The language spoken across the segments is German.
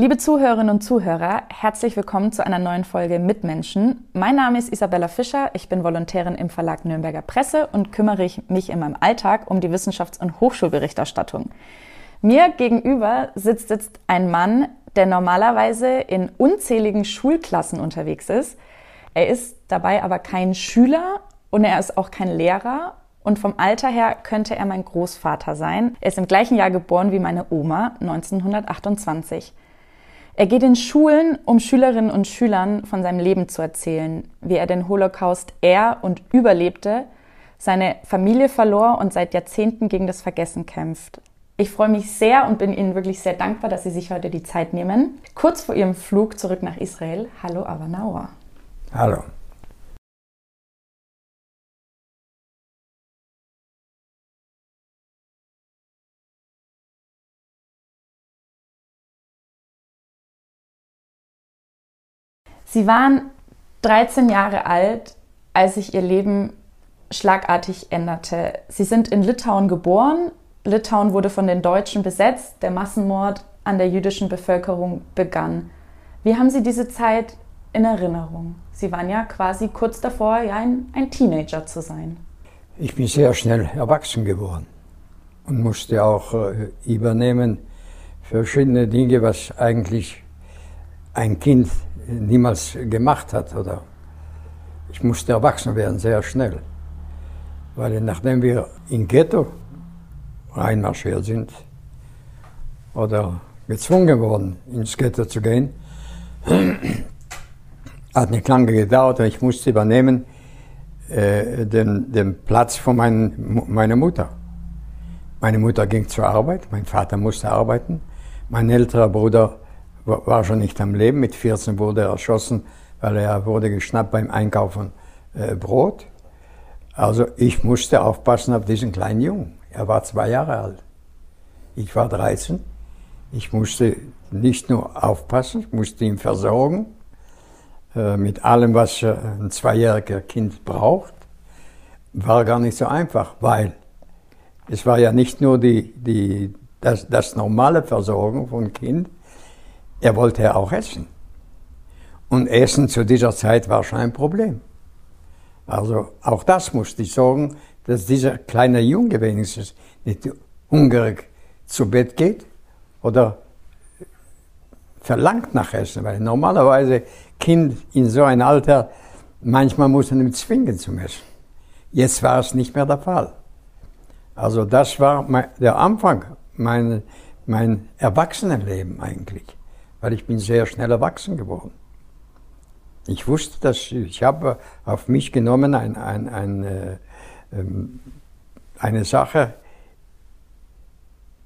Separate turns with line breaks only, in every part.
Liebe Zuhörerinnen und Zuhörer, herzlich willkommen zu einer neuen Folge Mitmenschen. Mein Name ist Isabella Fischer, ich bin Volontärin im Verlag Nürnberger Presse und kümmere mich in meinem Alltag um die Wissenschafts- und Hochschulberichterstattung. Mir gegenüber sitzt jetzt ein Mann, der normalerweise in unzähligen Schulklassen unterwegs ist. Er ist dabei aber kein Schüler und er ist auch kein Lehrer und vom Alter her könnte er mein Großvater sein. Er ist im gleichen Jahr geboren wie meine Oma, 1928. Er geht in Schulen, um Schülerinnen und Schülern von seinem Leben zu erzählen, wie er den Holocaust er und überlebte, seine Familie verlor und seit Jahrzehnten gegen das Vergessen kämpft. Ich freue mich sehr und bin Ihnen wirklich sehr dankbar, dass Sie sich heute die Zeit nehmen. Kurz vor Ihrem Flug zurück nach Israel. Hallo Avanauer.
Hallo.
Sie waren 13 Jahre alt, als sich ihr Leben schlagartig änderte. Sie sind in Litauen geboren. Litauen wurde von den Deutschen besetzt. Der Massenmord an der jüdischen Bevölkerung begann. Wie haben Sie diese Zeit in Erinnerung? Sie waren ja quasi kurz davor, ja, ein, ein Teenager zu sein.
Ich bin sehr schnell erwachsen geworden und musste auch äh, übernehmen verschiedene Dinge, was eigentlich ein Kind niemals gemacht hat. Oder ich musste erwachsen werden, sehr schnell. Weil nachdem wir in Ghetto reinmarschiert sind oder gezwungen wurden, ins Ghetto zu gehen, hat nicht lange gedauert und ich musste übernehmen äh, den, den Platz von mein, meiner Mutter. Meine Mutter ging zur Arbeit, mein Vater musste arbeiten, mein älterer Bruder war schon nicht am Leben. Mit 14 wurde er erschossen, weil er wurde geschnappt beim Einkaufen äh, Brot. Also ich musste aufpassen auf diesen kleinen Jungen. Er war zwei Jahre alt. Ich war 13. Ich musste nicht nur aufpassen, ich musste ihn versorgen äh, mit allem, was äh, ein zweijähriger Kind braucht. War gar nicht so einfach, weil es war ja nicht nur die, die, das, das normale Versorgung von Kind, er wollte ja auch essen. Und Essen zu dieser Zeit war schon ein Problem. Also auch das musste ich sorgen, dass dieser kleine Junge wenigstens nicht hungrig zu Bett geht oder verlangt nach Essen, weil normalerweise Kind in so einem Alter, manchmal muss man ihn zwingen zum Essen. Jetzt war es nicht mehr der Fall. Also das war der Anfang, mein, mein Erwachsenenleben eigentlich weil ich bin sehr schnell erwachsen geworden. Ich wusste, dass ich habe auf mich genommen ein, ein, ein, äh, ähm, eine Sache,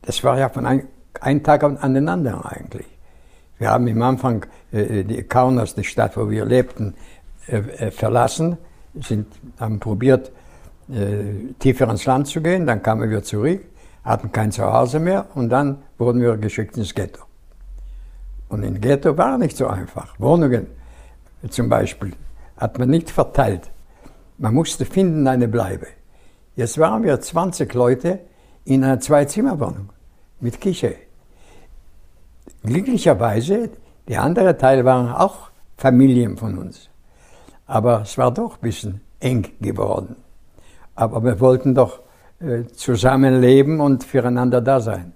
das war ja von ein, ein Tag an den anderen eigentlich. Wir haben am Anfang äh, die Kaunas, die Stadt, wo wir lebten, äh, äh, verlassen, sind, haben probiert, äh, tiefer ins Land zu gehen, dann kamen wir zurück, hatten kein Zuhause mehr und dann wurden wir geschickt ins Ghetto. Und in Ghetto war nicht so einfach. Wohnungen zum Beispiel hat man nicht verteilt. Man musste finden eine Bleibe. Jetzt waren wir 20 Leute in einer Zwei-Zimmer-Wohnung mit Küche. Glücklicherweise, die andere Teil waren auch Familien von uns. Aber es war doch ein bisschen eng geworden. Aber wir wollten doch äh, zusammenleben und füreinander da sein.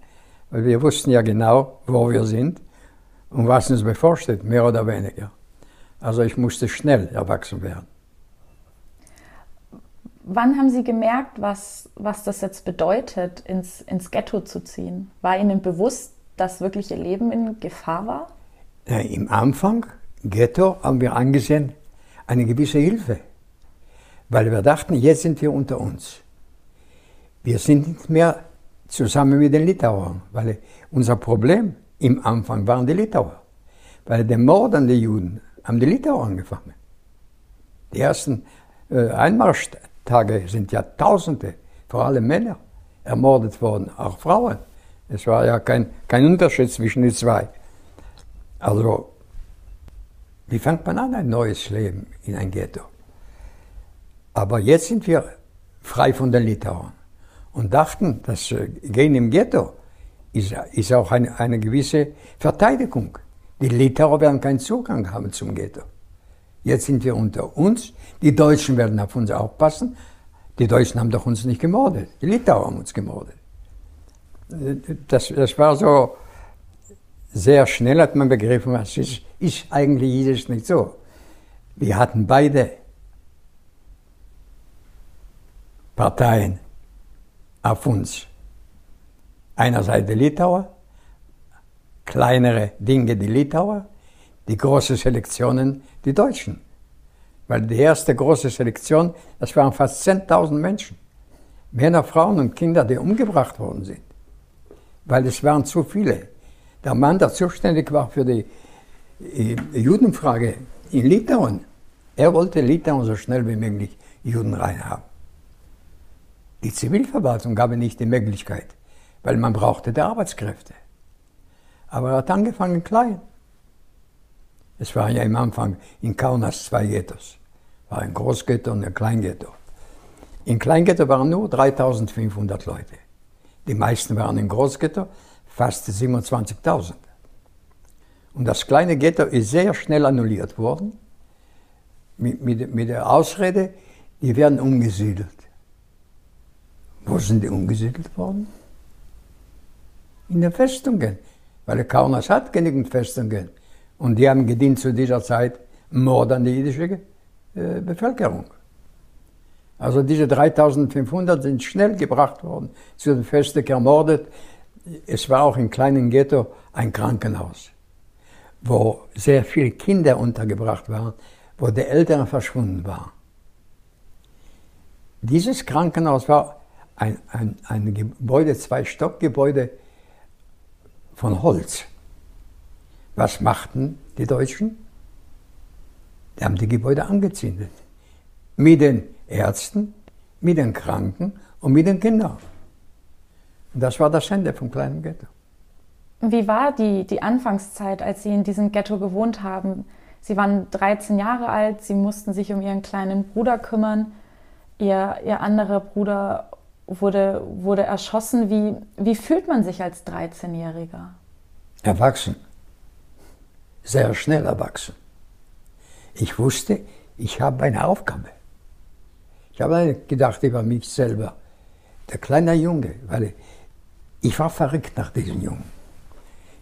Weil wir wussten ja genau, wo wir sind und was uns bevorsteht, mehr oder weniger. Also ich musste schnell erwachsen werden.
Wann haben Sie gemerkt, was, was das jetzt bedeutet, ins, ins Ghetto zu ziehen? War Ihnen bewusst, dass wirklich Ihr Leben in Gefahr war?
Ja, Im Anfang, Ghetto, haben wir angesehen, eine gewisse Hilfe. Weil wir dachten, jetzt sind wir unter uns. Wir sind nicht mehr zusammen mit den Litauern, weil unser Problem im Anfang waren die Litauer. Weil der Mord an die Juden haben die Litauer angefangen. Die ersten äh, Einmarschtage sind ja Tausende, vor allem Männer, ermordet worden, auch Frauen. Es war ja kein, kein Unterschied zwischen den zwei. Also, wie fängt man an, ein neues Leben in ein Ghetto? Aber jetzt sind wir frei von den Litauern und dachten, das äh, Gehen im Ghetto ist, ist auch eine, eine gewisse Verteidigung. Die Litauer werden keinen Zugang haben zum Ghetto. Jetzt sind wir unter uns. Die Deutschen werden auf uns aufpassen. Die Deutschen haben doch uns nicht gemordet. Die Litauer haben uns gemordet. Das, das war so, sehr schnell hat man begriffen, was ist, ist eigentlich jedes nicht so. Wir hatten beide Parteien auf uns. Einerseits die Litauer, kleinere Dinge die Litauer, die großen Selektionen die Deutschen. Weil die erste große Selektion, das waren fast 10.000 Menschen. Männer, Frauen und Kinder, die umgebracht worden sind. Weil es waren zu viele. Der Mann, der zuständig war für die äh, Judenfrage in Litauen, er wollte Litauen so schnell wie möglich Juden reinhaben. Die Zivilverwaltung gab nicht die Möglichkeit, weil man brauchte die Arbeitskräfte. Aber er hat angefangen klein. Es waren ja im Anfang in Kaunas zwei Ghettos. War ein Großghetto und ein Kleinghetto. In Kleinghetto waren nur 3500 Leute. Die meisten waren im Großghetto, fast 27.000. Und das kleine Ghetto ist sehr schnell annulliert worden, mit, mit, mit der Ausrede, die werden umgesiedelt. Wo sind die umgesiedelt worden? In den Festungen, weil Kaunas hat genügend Festungen. Und die haben gedient zu dieser Zeit Mord an die jüdische äh, Bevölkerung. Also diese 3500 sind schnell gebracht worden, zu den Festen ermordet. Es war auch im kleinen Ghetto ein Krankenhaus, wo sehr viele Kinder untergebracht waren, wo die Eltern verschwunden waren. Dieses Krankenhaus war ein, ein, ein Gebäude, zwei Stockgebäude von Holz. Was machten die Deutschen? Die haben die Gebäude angezündet. Mit den Ärzten, mit den Kranken und mit den Kindern. Und das war das Ende vom kleinen Ghetto.
Wie war die, die Anfangszeit, als Sie in diesem Ghetto gewohnt haben? Sie waren 13 Jahre alt, Sie mussten sich um Ihren kleinen Bruder kümmern. Ihr, Ihr anderer Bruder wurde, wurde erschossen. Wie, wie fühlt man sich als 13-Jähriger?
Erwachsen sehr schnell erwachsen. Ich wusste, ich habe eine Aufgabe. Ich habe gedacht über mich selber. Der kleine Junge, weil ich war verrückt nach diesem Jungen.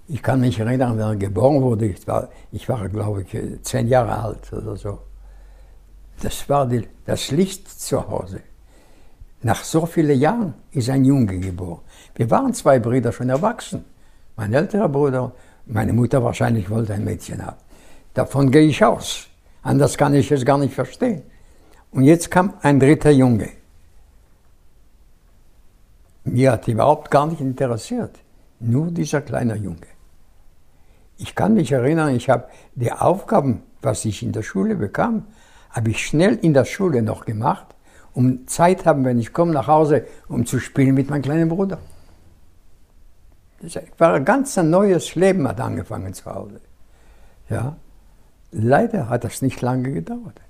Ich kann mich erinnern, wenn er geboren wurde, ich war, ich war glaube ich, zehn Jahre alt oder so. Das war die, das Licht zu Hause. Nach so vielen Jahren ist ein Junge geboren. Wir waren zwei Brüder schon erwachsen. Mein älterer Bruder meine Mutter wahrscheinlich wollte ein Mädchen haben. Davon gehe ich aus. Anders kann ich es gar nicht verstehen. Und jetzt kam ein dritter Junge. Mir hat überhaupt gar nicht interessiert. Nur dieser kleine Junge. Ich kann mich erinnern, ich habe die Aufgaben, was ich in der Schule bekam, habe ich schnell in der Schule noch gemacht, um Zeit haben, wenn ich komme nach Hause, um zu spielen mit meinem kleinen Bruder. Das war ein ganz neues Leben hat angefangen zu Hause. Ja. Leider hat das nicht lange gedauert.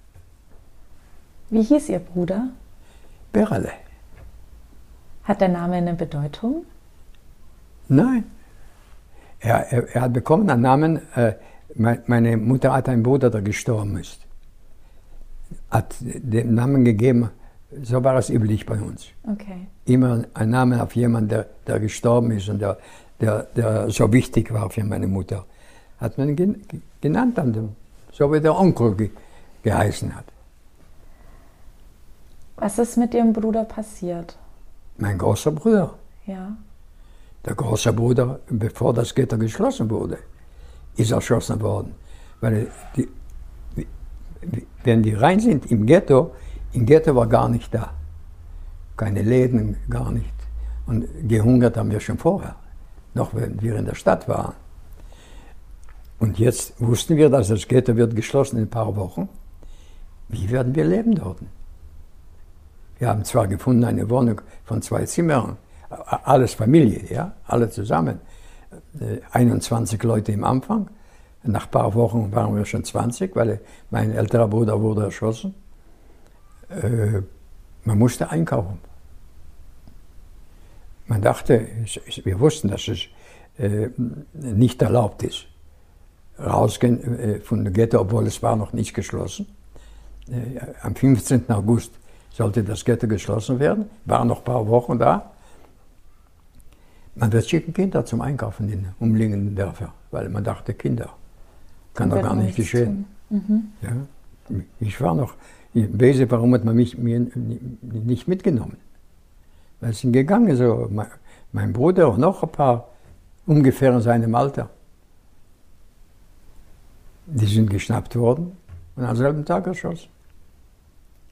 Wie hieß Ihr Bruder?
Berale.
Hat der Name eine Bedeutung?
Nein. Er, er, er hat bekommen einen Namen, äh, meine Mutter hat einen Bruder, der gestorben ist. Hat den Namen gegeben, so war es üblich bei uns.
Okay.
Immer ein Name auf jemanden, der, der gestorben ist und der, der, der so wichtig war für meine Mutter. Hat man genannt, so wie der Onkel ge, geheißen hat.
Was ist mit Ihrem Bruder passiert?
Mein großer Bruder.
Ja.
Der große Bruder, bevor das Gitter geschlossen wurde, ist erschossen worden. Weil die, wenn die rein sind im Ghetto, im Ghetto war gar nicht da. Keine Läden, gar nicht. Und gehungert haben wir schon vorher, noch wenn wir in der Stadt waren. Und jetzt wussten wir, dass das Ghetto wird geschlossen in ein paar Wochen. Wie werden wir leben dort? Wir haben zwar gefunden eine Wohnung von zwei Zimmern, alles Familie, ja, alle zusammen. 21 äh, Leute im Anfang. Nach ein paar Wochen waren wir schon 20, weil mein älterer Bruder wurde erschossen. Äh, man musste einkaufen. Man dachte, wir wussten, dass es äh, nicht erlaubt ist, rausgehen von der Ghetto, obwohl es war noch nicht geschlossen. Am 15. August sollte das Ghetto geschlossen werden, waren noch ein paar Wochen da. Man wird schicken Kinder zum Einkaufen in umliegenden Dörfer, weil man dachte, Kinder, kann doch gar nicht geschehen. Mhm. Ja? Ich war noch, Bese, warum hat man mich mir nicht mitgenommen? Weil sind gegangen, so mein Bruder und noch ein paar ungefähr in seinem Alter. Die sind geschnappt worden und am selben Tag erschossen.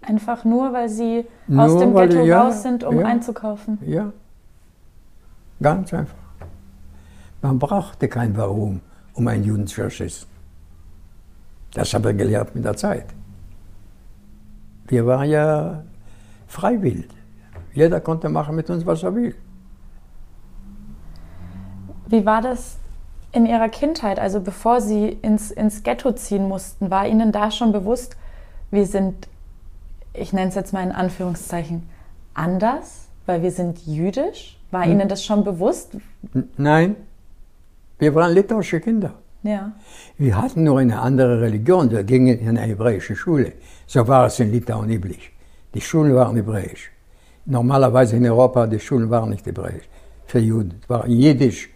Einfach nur, weil sie nur aus dem Ghetto ja, raus sind, um
ja,
einzukaufen.
Ja, ganz einfach. Man brauchte kein Warum, um einen Juden zu erschießen. Das habe ich gelernt mit der Zeit. Wir waren ja freiwillig. Jeder konnte machen mit uns, was er will.
Wie war das in Ihrer Kindheit, also bevor Sie ins, ins Ghetto ziehen mussten? War Ihnen da schon bewusst, wir sind ich nenne es jetzt mal in Anführungszeichen, anders, weil wir sind jüdisch? War hm. Ihnen das schon bewusst?
Nein, wir waren litauische Kinder.
Ja.
Wir hatten nur eine andere Religion, wir gingen in eine hebräische Schule. So war es in Litauen üblich. Die Schulen waren hebräisch. Normalerweise in Europa, die Schulen waren nicht hebräisch. Für Juden. Es war Jiddisch.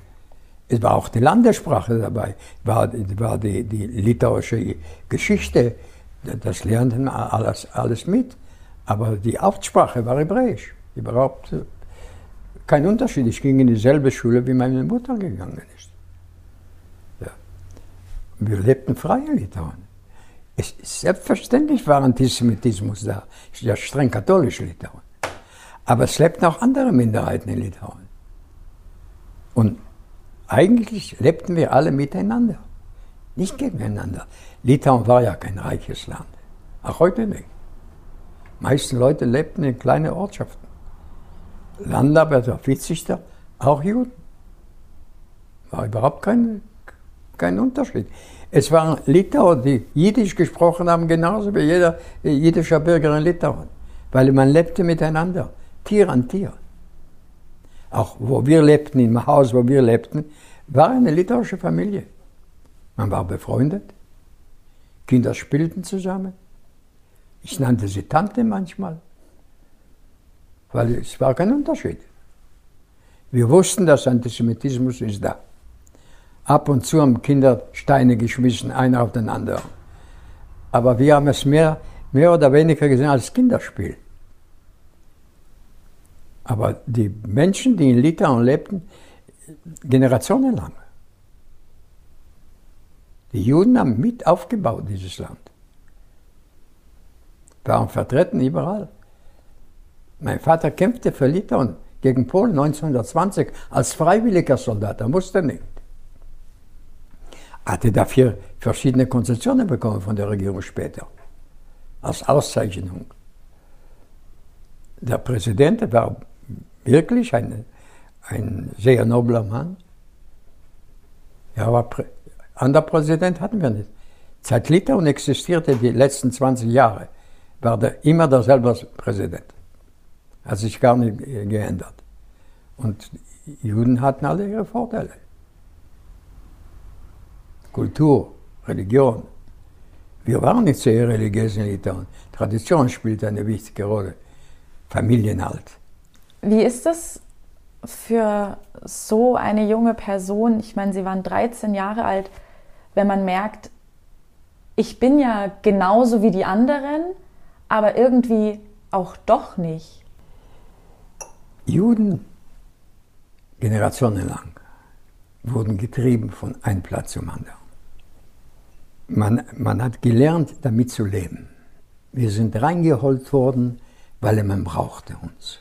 Es war auch die Landessprache dabei. War, war die, die litauische Geschichte das lernten alles, alles mit. Aber die Hauptsprache war Hebräisch. Überhaupt äh, kein Unterschied. Ich ging in dieselbe Schule, wie meine Mutter gegangen ist. Ja. Wir lebten frei in Litauen. Es, selbstverständlich war Antisemitismus da. Bin ja streng katholisch Litauen. Aber es lebten auch andere Minderheiten in Litauen. Und eigentlich lebten wir alle miteinander, nicht gegeneinander. Litauen war ja kein reiches Land. Auch heute nicht. Die meisten Leute lebten in kleinen Ortschaften. Landarbeiter, Viehzüchter, auch Juden. War überhaupt kein, kein Unterschied. Es waren Litauer, die Jiddisch gesprochen haben, genauso wie jeder jiddische Bürger in Litauen. Weil man lebte miteinander, Tier an Tier. Auch wo wir lebten, im Haus, wo wir lebten, war eine litauische Familie. Man war befreundet. Kinder spielten zusammen. Ich nannte sie Tante manchmal, weil es war kein Unterschied. Wir wussten, dass Antisemitismus ist da. Ab und zu haben Kinder Steine geschmissen, einer auf den anderen. Aber wir haben es mehr, mehr oder weniger gesehen als Kinderspiel. Aber die Menschen, die in Litauen lebten, generationenlang, die Juden haben mit aufgebaut, dieses Land. Waren vertreten überall. Mein Vater kämpfte für Litauen gegen Polen 1920 als freiwilliger Soldat. Er musste nicht. Hatte dafür verschiedene Konzessionen bekommen von der Regierung später. Als Auszeichnung. Der Präsident war wirklich ein, ein sehr nobler Mann. Er war Prä anderer Präsident hatten wir nicht. Seit Litauen existierte die letzten 20 Jahre, war der immer derselbe Präsident. Hat sich gar nicht geändert. Und Juden hatten alle ihre Vorteile. Kultur, Religion. Wir waren nicht sehr religiös in Litauen. Tradition spielt eine wichtige Rolle. Familienhalt.
Wie ist das für so eine junge Person? Ich meine, Sie waren 13 Jahre alt wenn man merkt, ich bin ja genauso wie die anderen, aber irgendwie auch doch nicht.
Juden generationenlang wurden getrieben von einem Platz zum anderen. Man, man hat gelernt, damit zu leben. Wir sind reingeholt worden, weil man brauchte uns.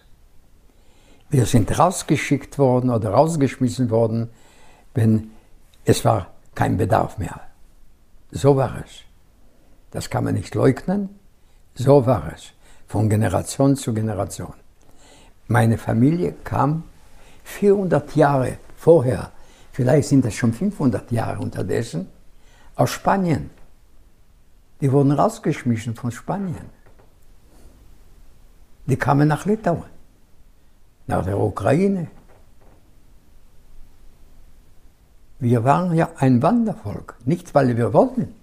Wir sind rausgeschickt worden oder rausgeschmissen worden, wenn es war kein Bedarf mehr. So war es. Das kann man nicht leugnen. So war es. von Generation zu Generation. Meine Familie kam 400 Jahre vorher, vielleicht sind das schon 500 Jahre unterdessen, aus Spanien. Die wurden rausgeschmissen von Spanien. Die kamen nach Litauen, nach der Ukraine. Wir waren ja ein Wandervolk, nicht weil wir wollten.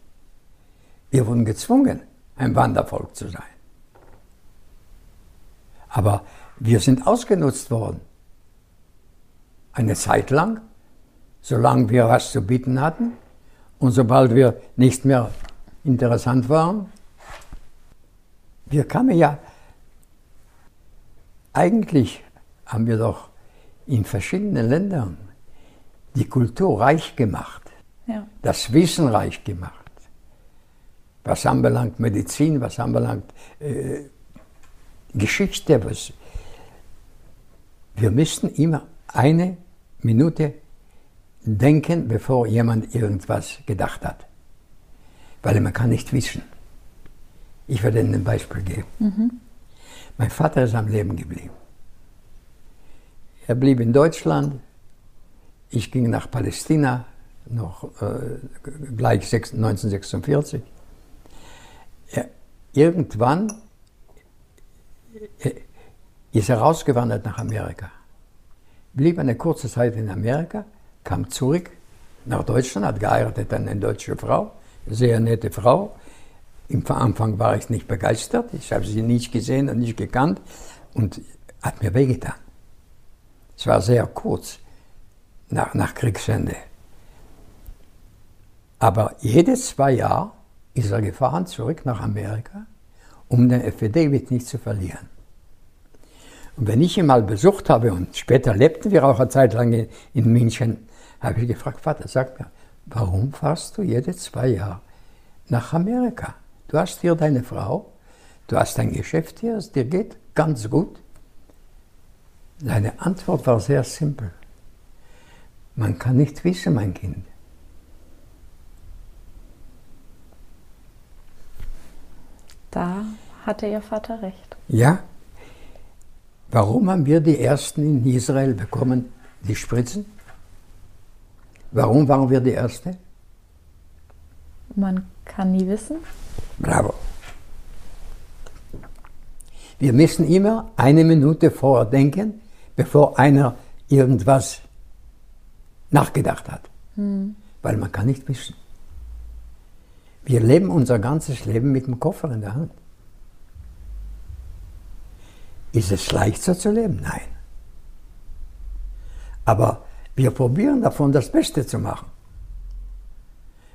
Wir wurden gezwungen, ein Wandervolk zu sein. Aber wir sind ausgenutzt worden. Eine Zeit lang, solange wir was zu bieten hatten und sobald wir nicht mehr interessant waren. Wir kamen ja, eigentlich haben wir doch in verschiedenen Ländern die Kultur reich gemacht, ja. das Wissen reich gemacht. Was anbelangt Medizin, was anbelangt äh, Geschichte. Was wir müssten immer eine Minute denken, bevor jemand irgendwas gedacht hat. Weil man kann nicht wissen. Ich werde Ihnen ein Beispiel geben. Mhm. Mein Vater ist am Leben geblieben. Er blieb in Deutschland. Ich ging nach Palästina, noch äh, gleich 1946. Er, irgendwann ist er rausgewandert nach Amerika. Blieb eine kurze Zeit in Amerika, kam zurück nach Deutschland, hat geheiratet eine deutsche Frau, sehr nette Frau. Im Anfang war ich nicht begeistert, ich habe sie nicht gesehen und nicht gekannt und hat mir wehgetan. Es war sehr kurz nach, nach Kriegsende. Aber jedes zwei Jahre ist er gefahren zurück nach Amerika, um den FED nicht zu verlieren. Und wenn ich ihn mal besucht habe, und später lebten wir auch eine Zeit lang in München, habe ich gefragt, Vater, sag mir, warum fährst du jede zwei Jahre nach Amerika? Du hast hier deine Frau, du hast dein Geschäft hier, es dir geht ganz gut. Seine Antwort war sehr simpel. Man kann nicht wissen, mein Kind.
Da hatte Ihr Vater recht.
Ja, Warum haben wir die ersten in Israel bekommen, die Spritzen? Warum waren wir die Ersten?
Man kann nie wissen.
Bravo. Wir müssen immer eine Minute vorher denken, bevor einer irgendwas nachgedacht hat. Hm. Weil man kann nicht wissen. Wir leben unser ganzes Leben mit dem Koffer in der Hand. Ist es leichter zu leben? Nein. Aber wir probieren davon das Beste zu machen.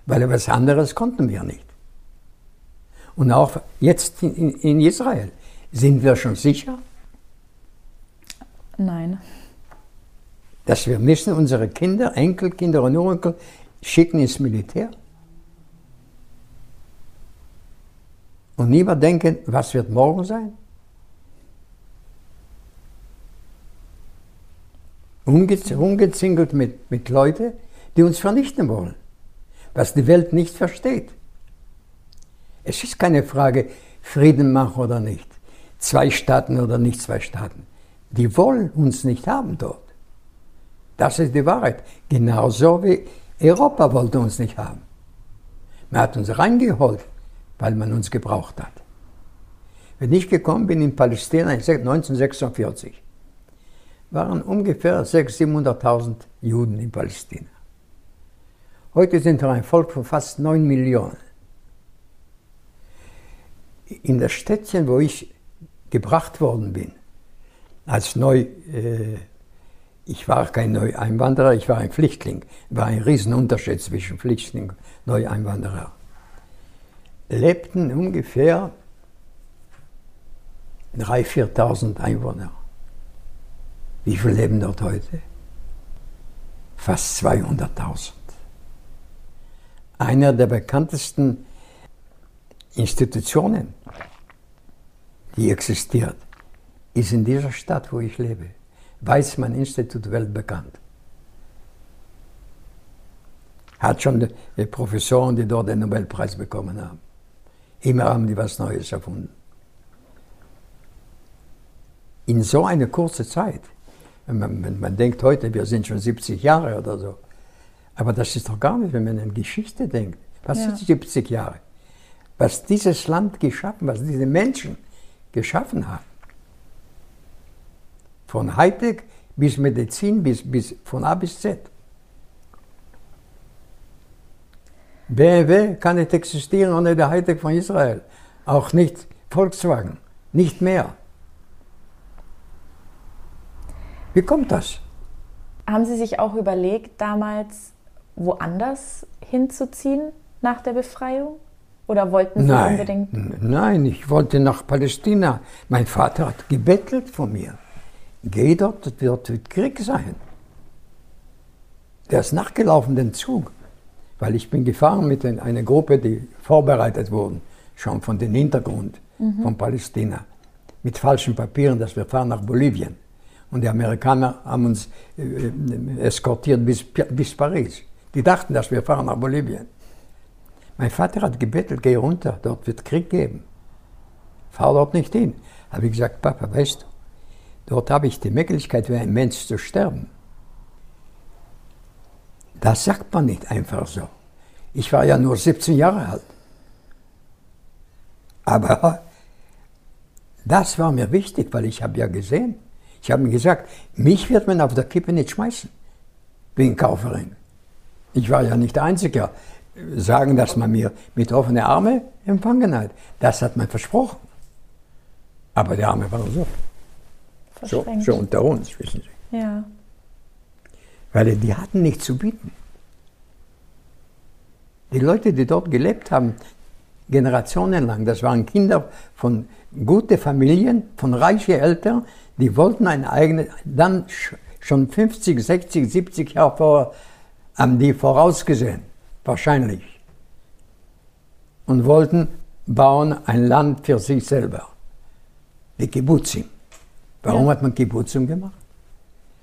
Weil etwas anderes konnten wir nicht. Und auch jetzt in, in Israel, sind wir schon sicher?
Nein.
Dass wir müssen unsere Kinder, Enkelkinder und Urenkel schicken ins Militär? Und niemand denken, was wird morgen sein? Umgezingelt mit, mit Leuten, die uns vernichten wollen, was die Welt nicht versteht. Es ist keine Frage, Frieden machen oder nicht, zwei Staaten oder nicht zwei Staaten. Die wollen uns nicht haben dort. Das ist die Wahrheit. Genauso wie Europa wollte uns nicht haben. Man hat uns reingeholt, weil man uns gebraucht hat. Wenn ich gekommen bin in Palästina 1946, waren ungefähr 600.000, 700.000 Juden in Palästina. Heute sind wir ein Volk von fast 9 Millionen. In das Städtchen, wo ich gebracht worden bin, als neu, äh, ich war kein Neueinwanderer, ich war ein Flüchtling, war ein Riesenunterschied zwischen Flüchtling und Neueinwanderer, lebten ungefähr 3.000, 4.000 Einwohner. Wie viele leben dort heute? Fast 200.000. Einer der bekanntesten Institutionen, die existiert, ist in dieser Stadt, wo ich lebe. Weizmann-Institut weltbekannt. Hat schon die Professoren, die dort den Nobelpreis bekommen haben. Immer haben die was Neues erfunden. in so eine kurze Zeit. Man, man, man, denkt heute, wir sind schon 70 Jahre oder so. Aber das ist doch gar nicht, wenn man an Geschichte denkt. Was ja. sind 70 Jahre? Was dieses Land geschaffen, was diese Menschen geschaffen haben. Von Hightech bis Medizin, bis, bis von A bis Z. BMW kann nicht existieren ohne der Hightech von Israel. Auch nicht Volkswagen. Nicht mehr. Wie kommt das?
Haben Sie sich auch überlegt, damals woanders hinzuziehen nach der Befreiung? Oder wollten Sie
nein,
unbedingt?
Nein, ich wollte nach Palästina. Mein Vater hat gebettelt von mir. Geh dort, dort wird Krieg sein. Der ist nachgelaufen, den Zug. Weil ich bin gefahren mit einer Gruppe, die vorbereitet wurden, schon von dem Hintergrund mhm. von Palästina. Mit falschen Papieren, dass wir fahren nach Bolivien. Und die Amerikaner haben uns äh, äh, eskortiert bis, bis Paris. Die dachten, dass wir fahren nach Bolivien. Mein Vater hat gebettelt, geh runter, dort wird Krieg geben. Fahr dort nicht hin. Habe ich gesagt, Papa, weißt du, dort habe ich die Möglichkeit, wie ein Mensch zu sterben. Das sagt man nicht einfach so. Ich war ja nur 17 Jahre alt. Aber das war mir wichtig, weil ich habe ja gesehen, ich habe mir gesagt, mich wird man auf der Kippe nicht schmeißen, wegen Kaufering. Ich war ja nicht der Einzige. Sagen, dass man mir mit offenen Armen empfangen hat, das hat man versprochen. Aber die Arme waren so. So, so unter uns, wissen Sie.
Ja.
Weil die hatten nichts zu bieten. Die Leute, die dort gelebt haben, generationenlang, das waren Kinder von guten Familien, von reichen Eltern, die wollten ein eigenes, dann schon 50, 60, 70 Jahre vorher haben die vorausgesehen, wahrscheinlich, und wollten bauen ein Land für sich selber. Die Kibbutzim. Warum ja. hat man Kibbutzim gemacht?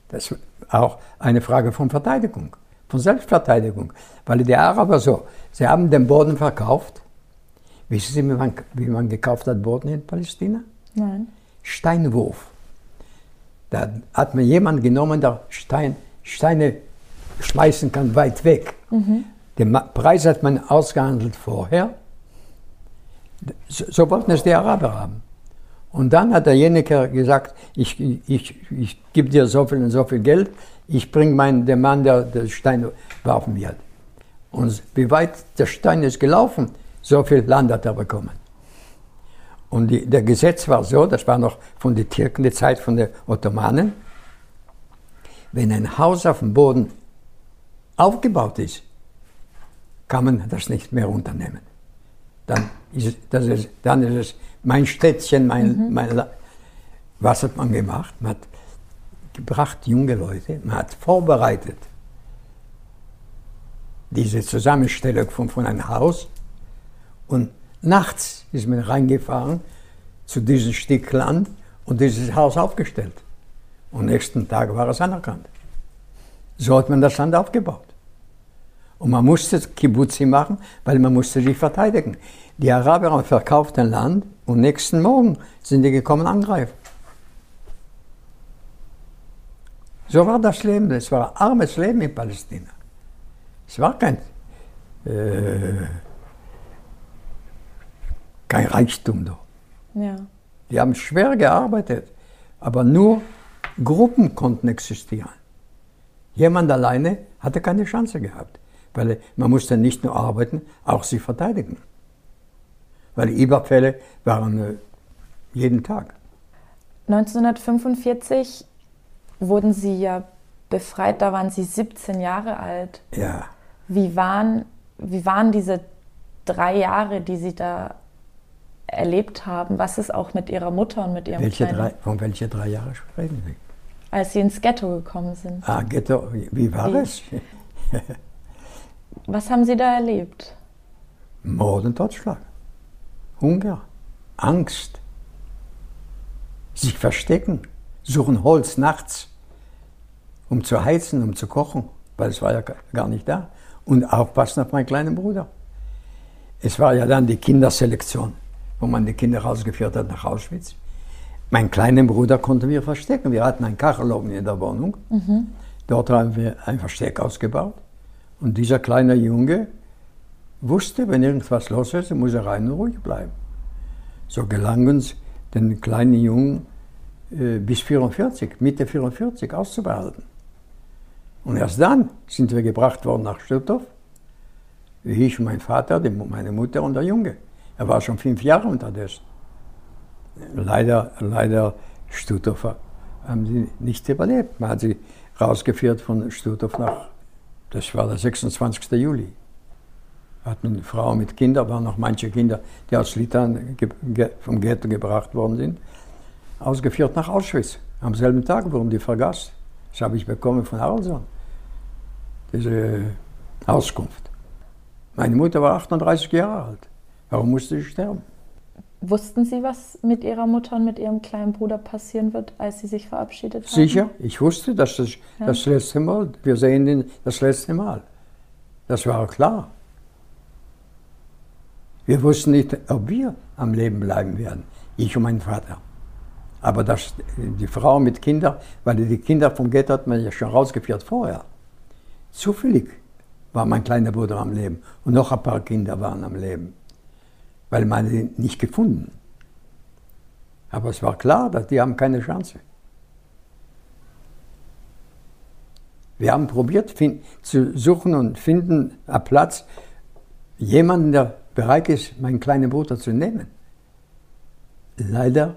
Das ist auch eine Frage von Verteidigung, von Selbstverteidigung. Weil die Araber so, sie haben den Boden verkauft. Wissen Sie, wie man, wie man gekauft hat Boden in Palästina?
Nein.
Steinwurf. Da hat man jemanden genommen, der Stein, Steine schmeißen kann, weit weg. Mhm. Den Preis hat man ausgehandelt vorher. So, so, wollten es die Araber haben. Und dann hat derjenige gesagt, ich, ich, ich gebe dir so viel und so viel Geld, ich bringe den Mann, der den Stein werfen wird. Und wie weit der Stein ist gelaufen, so viel Land hat er bekommen. Und die, der Gesetz war so, das war noch von den Türken, die Zeit von den Ottomanen, wenn ein Haus auf dem Boden aufgebaut ist, kann man das nicht mehr unternehmen. Dann ist, das ist, dann ist es mein Städtchen, mein, mhm. mein Was hat man gemacht? Man hat gebracht junge Leute, man hat vorbereitet diese Zusammenstellung von, von einem Haus und Nachts ist man reingefahren zu diesem Stück Land und dieses Haus aufgestellt. Und nächsten Tag war es anerkannt. So hat man das Land aufgebaut. Und man musste Kibbuzi machen, weil man musste sich verteidigen. Die Araber haben verkauft ein Land und nächsten Morgen sind die gekommen angreifen. So war das Leben. Es war ein armes Leben in Palästina. Es war kein äh, kein Reichtum da.
Ja.
Die haben schwer gearbeitet, aber nur Gruppen konnten existieren. Jemand alleine hatte keine Chance gehabt, weil man musste nicht nur arbeiten, auch sich verteidigen. Weil die Überfälle waren äh, jeden Tag.
1945 wurden Sie ja befreit, da waren Sie 17 Jahre alt.
Ja.
Wie waren, wie waren diese drei Jahre, die Sie da erlebt haben, was ist auch mit ihrer Mutter und mit ihrem
welche kleinen... Drei, von welchen drei Jahren sprechen Sie?
Als Sie ins Ghetto gekommen sind.
Ah, Ghetto, wie war wie? es?
was haben Sie da erlebt?
Mord und Totschlag, Hunger, Angst, sich verstecken, suchen Holz nachts, um zu heizen, um zu kochen, weil es war ja gar nicht da. Und aufpassen auf meinen kleinen Bruder. Es war ja dann die Kinderselektion wo man die Kinder rausgeführt hat nach Auschwitz. Meinen kleinen Bruder konnten wir verstecken. Wir hatten einen Kachelofen in der Wohnung. Dort haben wir ein Versteck ausgebaut. Und dieser kleine Junge wusste, wenn irgendwas los ist, muss er rein und ruhig bleiben. So gelang uns, den kleinen Jungen äh, bis 44, Mitte 44 auszubehalten. Und erst dann sind wir gebracht worden nach Stutthof. Ich, mein Vater, meine Mutter und der Junge. Er war schon fünf Jahre unterdessen. Leider, leider Stutthof haben sie nicht überlebt. Man hat sie rausgeführt von Stutthof nach, das war der 26. Juli. Hatten eine Frau mit Kindern, waren noch manche Kinder, die aus Litauen vom Ghetto gebracht worden sind, ausgeführt nach Auschwitz. Am selben Tag wurden die vergast. Das habe ich bekommen von Haraldsson, diese Auskunft. Meine Mutter war 38 Jahre alt. Warum musste sie sterben?
Wussten Sie, was mit Ihrer Mutter und mit Ihrem kleinen Bruder passieren wird, als Sie sich verabschiedet haben?
Sicher, ich wusste, dass das
Ja.
das letzte Mal, wir sehen ihn das letzte Mal. Das war klar. Wir wussten nicht, ob wir am Leben bleiben werden, ich und mein Vater. Aber das, die Frau mit Kindern, weil die Kinder vom Ghetto hat man ja schon rausgeführt vorher. Zufällig war mein kleiner Bruder am Leben und noch ein paar Kinder waren am Leben, weil man sie nicht gefunden. Aber es war klar, dass die haben keine Chance. Wir haben probiert fin- zu suchen und finden einen Platz, jemanden, der bereit ist, meinen kleinen Bruder zu nehmen. Leider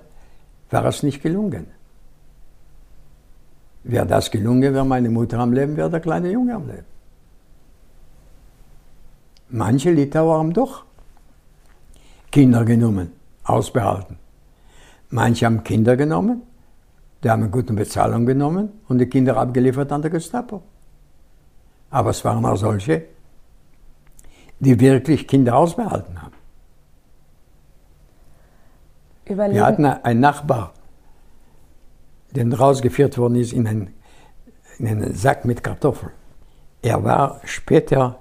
war es nicht gelungen. Wäre das gelungen, wäre meine Mutter am Leben, wäre der kleine Junge am Leben. Manche Litauer haben doch Kinder genommen, ausbehalten. Manche haben Kinder genommen, die haben eine gute Bezahlung genommen und die Kinder abgeliefert an der Gestapo. Aber es waren auch solche, die wirklich Kinder ausbehalten haben.
Überlegen,
Wir hatten einen Nachbar, der rausgeführt worden ist in einen, in einen Sack mit Kartoffeln. Er war später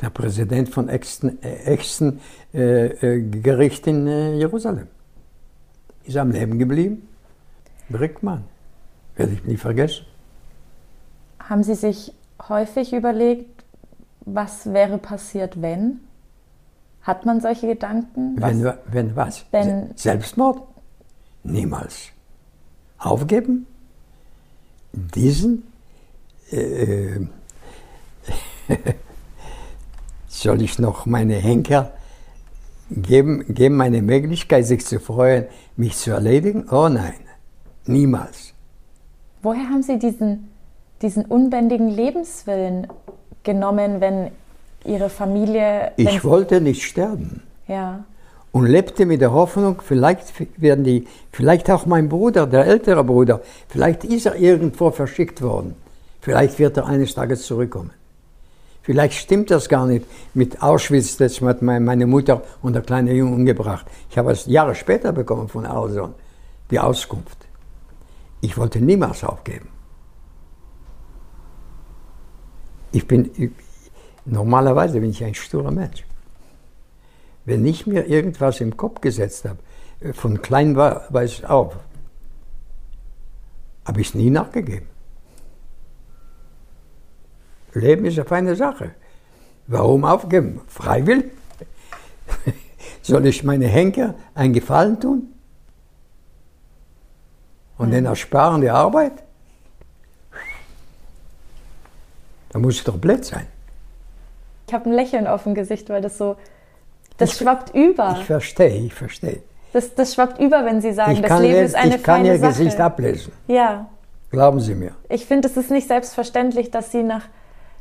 der Präsident von Exten, äh, Exten äh, äh, Gericht in äh, Jerusalem. Ist am Leben geblieben. Brickmann. Werde ich nie vergessen.
haben Sie sich häufig überlegt, was wäre passiert, wenn? Hat man solche Gedanken?
Wenn,
Was,
wa- wenn was?
Wenn-
Se- Selbstmord? Niemals. Aufgeben? Diesen? Äh, soll ich noch meine Henker geben, geben eine Möglichkeit, sich zu freuen, mich zu erledigen? Oh nein, niemals.
woher haben Sie diesen, diesen unbändigen Lebenswillen genommen, wenn Ihre Familie.
Ich wollte nicht sterben.
Ja.
und lebte mit der Hoffnung, vielleicht werden die, vielleicht auch mein Bruder, der ältere Bruder, vielleicht ist er irgendwo verschickt worden. Vielleicht wird er eines Tages zurückkommen. Vielleicht stimmt das gar nicht mit Auschwitz, das hat mein- meine Mutter und der kleine Junge umgebracht. Ich habe es Jahre später bekommen von Alson, die Auskunft. Ich wollte niemals aufgeben. Ich bin, normalerweise bin ich ein sturer Mensch. Wenn ich mir irgendwas im Kopf gesetzt habe, äh, von klein war, weiß ich auf, habe ich es nie nachgegeben. Leben ist eine feine Sache. Warum aufgeben? Freiwillig? Soll ich meine Henker einen Gefallen tun? Und den ersparen die Arbeit? Da muss ich doch blöd sein.
Ich habe ein Lächeln auf dem Gesicht, weil das so. Das schwappt über.
Ich verstehe, ich verstehe.
Das, das schwappt über, wenn Sie sagen,
Ich
das Leben
ihr-
ist eine
ich kann
feine
ihr
Sache.
Gesicht ablesen.
Ja,
Glauben Sie mir.
ich finde, es ist nicht selbstverständlich, dass Sie nach,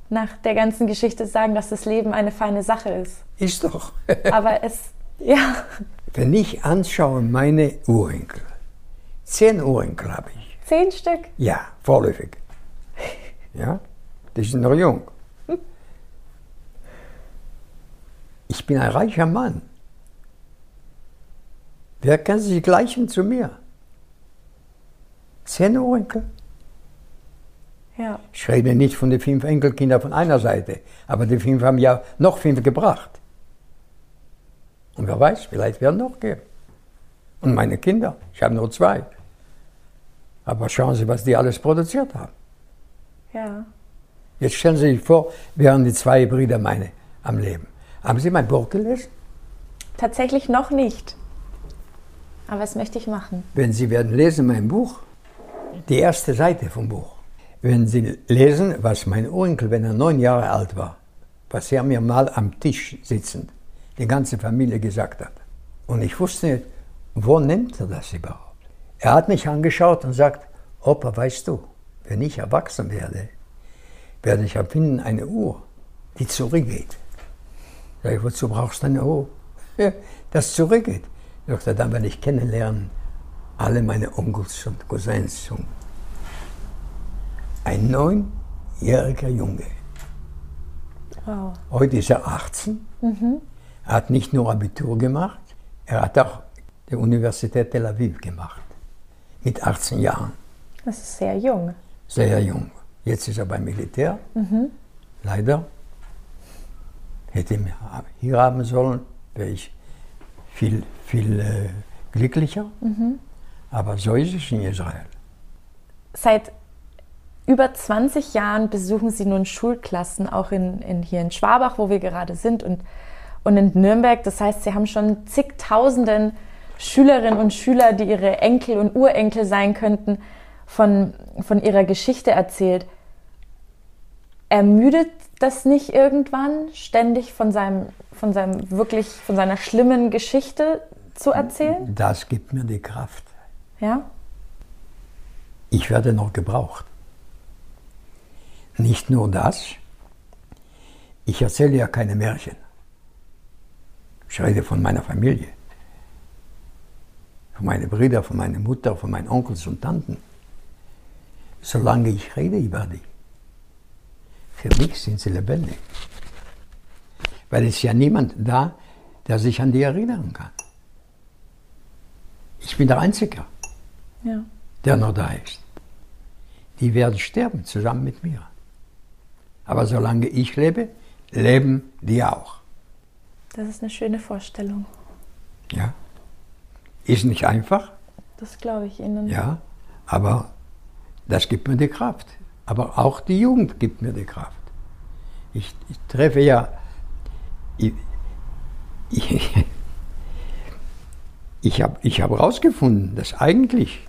nach der ganzen Geschichte sagen, dass das Leben eine feine Sache ist.
Ist doch.
Aber es, ja,
Wenn ich anschaue meine Urenkel, zehn Urenkel habe ich.
zehn Stück.
Ja, vorläufig. Ja, die sind noch jung. Ich bin ein reicher Mann. Wer kann sich gleichen zu mir? Zehn Urenkel.
Ja,
Ich rede nicht von den fünf Enkelkindern von einer Seite, aber die fünf haben ja noch fünf gebracht. Und wer weiß, vielleicht werden noch geben. Und meine Kinder, ich habe nur zwei. Aber schauen Sie, was die alles produziert haben.
Ja.
Jetzt stellen Sie sich vor, wären die zwei Brüder meine am Leben. Haben Sie mein Buch gelesen?
Tatsächlich noch nicht. Aber das möchte ich machen.
Wenn Sie werden lesen mein Buch, die erste Seite vom Buch. Wenn Sie lesen, was mein Onkel, wenn er neun Jahre alt war, was er mir mal am Tisch sitzend, die ganze Familie gesagt hat. Und ich wusste nicht, wo nimmt er das überhaupt? Er hat mich angeschaut und sagt, Opa, weißt du, wenn ich erwachsen werde, werde ich erfinden eine Uhr, die zurückgeht. Sag ich, wozu brauchst du eine Uhr? Ja, das zurückgeht. Ich sagte, dann werde ich kennenlernen, alle meine Onkels und Cousins. Ein neunjähriger Junge.
Wow.
Heute ist er 18. Er hat nicht nur Abitur gemacht, er hat auch die Universität Tel Aviv gemacht. Mit 18 Jahren.
Das ist sehr jung.
Sehr jung. Jetzt ist er beim Militär. Leider. Hätte ihn hier haben sollen, wäre ich viel, viel äh, glücklicher. Aber so ist es in Israel.
Seit über 20 Jahren besuchen Sie nun Schulklassen, auch in, in, hier in Schwabach, wo wir gerade sind, und, und in Nürnberg. Das heißt, Sie haben schon zigtausenden Schülerinnen und Schüler, die Ihre Enkel und Urenkel sein könnten, von, von ihrer Geschichte erzählt. Ermüdet das nicht irgendwann, ständig von seinem, von seinem wirklich, von seiner schlimmen Geschichte zu erzählen?
Das gibt mir die Kraft.
Ja?
Ich werde noch gebraucht. Nicht nur das, ich erzähle ja keine Märchen. Ich rede von meiner Familie, von meinen Brüdern, von meiner Mutter, von meinen Onkels und Tanten. Solange ich rede über die, für mich sind sie lebendig. Weil es ist ja niemand da, der sich an die erinnern kann. Ich bin der Einzige,
Ja.
der noch da ist. Die werden sterben zusammen mit mir. Aber solange ich lebe, leben die auch.
Das ist eine schöne Vorstellung.
Ja? Ist nicht einfach,
Das glaube ich Ihnen.
ja, aber das gibt mir die Kraft. Aber auch die Jugend gibt mir die Kraft. Ich, ich treffe ja, ich, ich, ich habe ich hab herausgefunden, dass eigentlich,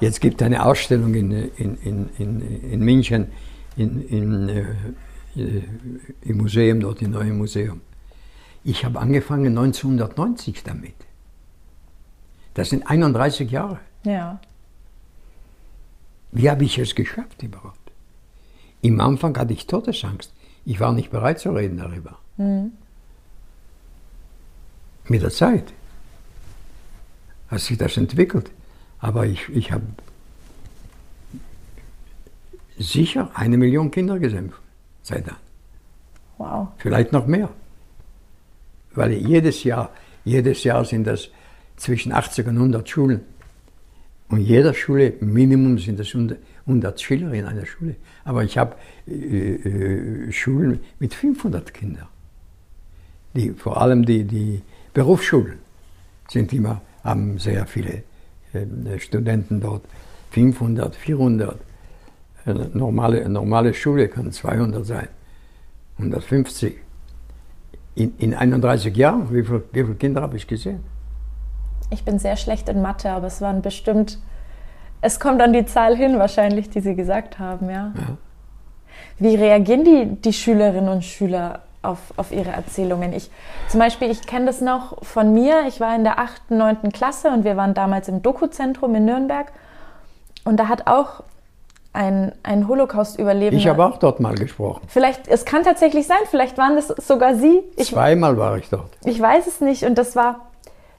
jetzt gibt es eine Ausstellung in, in, in, in, in München, in, in, äh, äh, im Museum, dort im neuen Museum. Ich habe angefangen 1990 damit. Das sind 31 Jahre.
Ja.
Wie habe ich es geschafft überhaupt? Im Anfang hatte ich Todesangst. Ich war nicht bereit zu reden darüber. Mit der Zeit hat sich das entwickelt. Aber ich, ich habe sicher eine Million Kinder gesehen seit dann.
Wow.
Vielleicht noch mehr. Weil jedes Jahr, jedes Jahr sind das zwischen 80 und 100 Schulen. Und jeder Schule, Minimum sind das 100 Schüler in einer Schule. Aber ich habe äh, äh, Schulen mit 500 Kindern. Die, vor allem die, die Berufsschulen sind immer, haben sehr viele äh, Studenten dort. 500, 400. Eine normale, eine normale Schule kann 200 sein. 150. In, in 31 Jahren, wie, viel, wie viele Kinder habe ich gesehen?
Ich bin sehr schlecht in Mathe, aber es waren bestimmt. Es kommt an die Zahl hin, wahrscheinlich, die Sie gesagt haben, ja.
Ja.
Wie reagieren die, die Schülerinnen und Schüler auf, auf ihre Erzählungen? Ich, zum Beispiel, ich kenne das noch von mir. Ich war in der 8., 9. Klasse und wir waren damals im Doku-Zentrum in Nürnberg. Und da hat auch ein, ein Holocaust-Überlebender.
Ich habe auch dort mal gesprochen.
Vielleicht, es kann tatsächlich sein, vielleicht waren das sogar Sie. Ich,
Zweimal war ich dort.
ich weiß es nicht. Und das war,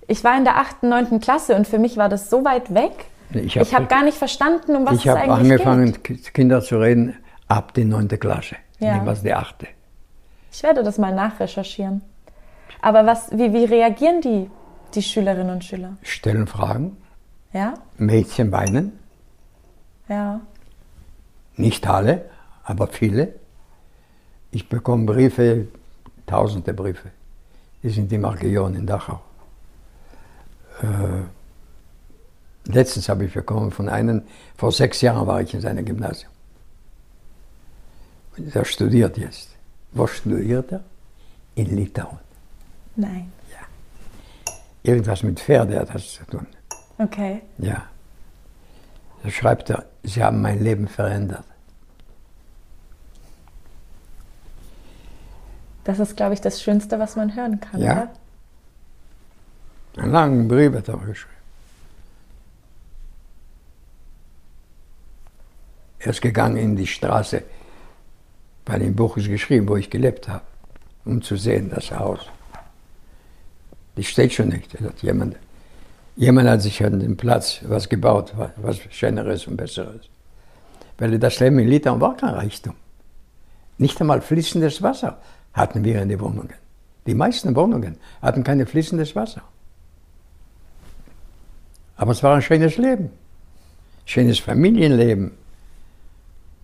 ich war in der 8., 9. Klasse und für mich war das so weit weg.
Ich
Ich
hab-
habe gar nicht verstanden, um was
ich
es
habe
eigentlich
angefangen,
geht.
Ki- Kinder zu reden ab die 9. Klasse.
Ja.
Nicht was die 8.
Ich werde das mal nachrecherchieren. Aber was, wie, wie reagieren die, die Schülerinnen und Schüler?
Stellen Fragen,
Ja?
Mädchen weinen,
Ja.
Nicht alle, aber viele. Ich bekomme Briefe, tausende Briefe. Äh, Die sind immer Region in Dachau. Letztens habe ich bekommen von einem, vor sechs Jahren war ich in seinem Gymnasium. Und der studiert jetzt. Wo studiert er? In Litauen.
Nein.
Irgendwas mit Pferde hat das zu tun.
Okay.
Ja. Da schreibt er, Sie haben mein Leben verändert.
Das ist, glaube ich, das Schönste, was man hören kann,
Ja.
oder?
Einen langen Brief hat er geschrieben. Er ist gegangen in die Straße, bei dem Buch ist geschrieben, wo ich gelebt habe, um zu sehen, das Haus. Das steht schon nicht. Er sagt, jemand, jemand hat sich an dem Platz was gebaut, was, Schöneres und Besseres. Weil das Leben in Litauen war kein Reichtum. Nicht einmal fließendes Wasser hatten wir in den Wohnungen. Die meisten Wohnungen hatten kein fließendes Wasser. Aber es war ein schönes Leben. Schönes Familienleben.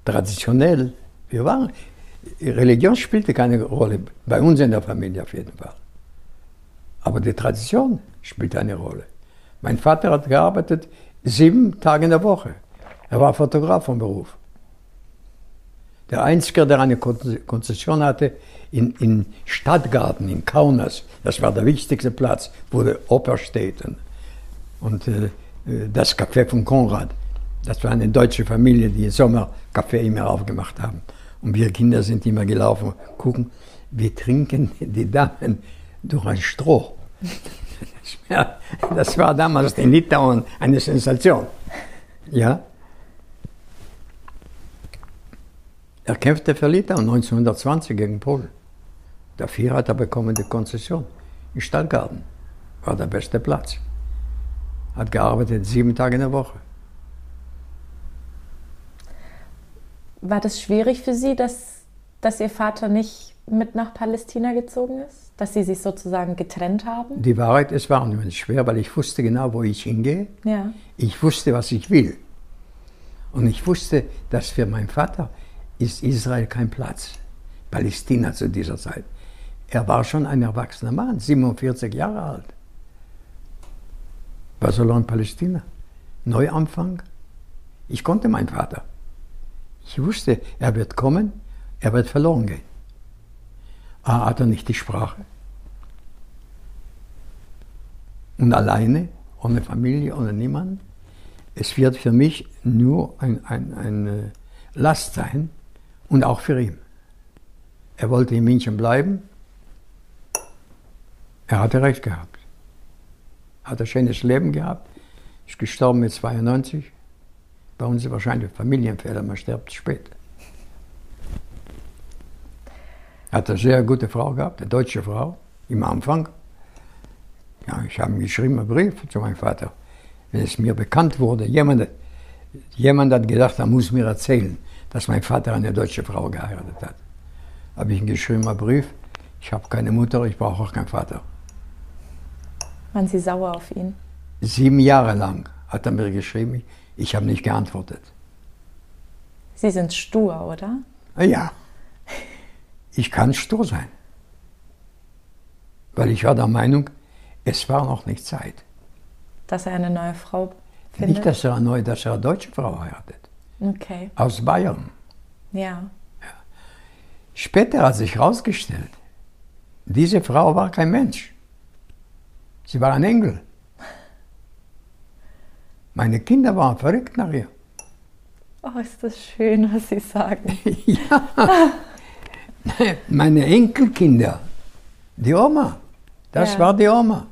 Traditionell. Wir waren, Religion spielte keine Rolle. Bei uns in der Familie auf jeden Fall. Aber die Tradition spielte eine Rolle. Mein Vater hat gearbeitet sieben Tage in der Woche. Er war Fotograf vom Beruf. Der Einzige, der eine Kon- Konzession hatte, in, in Stadtgarten, in Kaunas, das war der wichtigste Platz, wo die Oper steht. Und, und äh, das Café von Konrad, das war eine deutsche Familie, die im Sommer Kaffee immer aufgemacht haben. Und wir Kinder sind immer gelaufen, gucken, wir trinken die Damen durch ein Stroh. Ja, das war damals in Litauen eine Sensation. Ja. Er kämpfte für Litauen 1920 gegen Polen. Dafür hat er bekommen die Konzession. In Stallgarten war der beste Platz. Hat gearbeitet sieben Tage in der Woche.
War das schwierig für Sie, dass, dass Ihr Vater nicht mit nach Palästina gezogen ist? Dass Sie sich sozusagen getrennt haben?
Die Wahrheit, es war nicht schwer, weil ich wusste genau, wo ich hingehe.
Ja.
Ich wusste, was ich will. Und ich wusste, dass für meinen Vater ist Israel kein Platz. Palästina zu dieser Zeit. Er war schon ein erwachsener Mann, 47 Jahre alt. Was soll er in Palästina? Neuanfang? Ich konnte meinen Vater. Ich wusste, er wird kommen, er wird verloren gehen. A, hat er nicht die Sprache. Und alleine, ohne Familie, ohne niemanden. Es wird für mich nur ein, ein, eine Last sein und auch für ihn. Er wollte in München bleiben. Er hatte recht gehabt. Hat ein schönes Leben gehabt. Ist gestorben mit 92. Bei uns ist wahrscheinlich Familienfehler, man stirbt spät. Hat eine sehr gute Frau gehabt, eine deutsche Frau, im Anfang. Ja, ich habe geschrieben, einen Brief zu meinem Vater. Wenn es mir bekannt wurde, jemand, jemand hat gedacht, er muss mir erzählen, dass mein Vater eine deutsche Frau geheiratet hat. Habe ich ihm geschrieben, einen Brief, ich habe keine Mutter, ich brauche auch keinen Vater.
Waren Sie sauer auf ihn?
Sieben Jahre lang hat er mir geschrieben, ich habe nicht geantwortet.
Sie sind stur, oder?
Ja, ich kann stur sein. Weil ich war der Meinung, es war noch nicht Zeit.
Dass er eine neue Frau findet?
Nicht, dass er, eine neue, dass er eine deutsche Frau heiratet.
Okay,
Aus Bayern.
ja.
Später hat sich herausgestellt, diese Frau war kein Mensch. Sie war ein Engel. Meine Kinder waren verrückt nach ihr.
Oh, ist das schön, was Sie sagen.
ja. Meine Enkelkinder, die Oma, das
Ja.
war die Oma.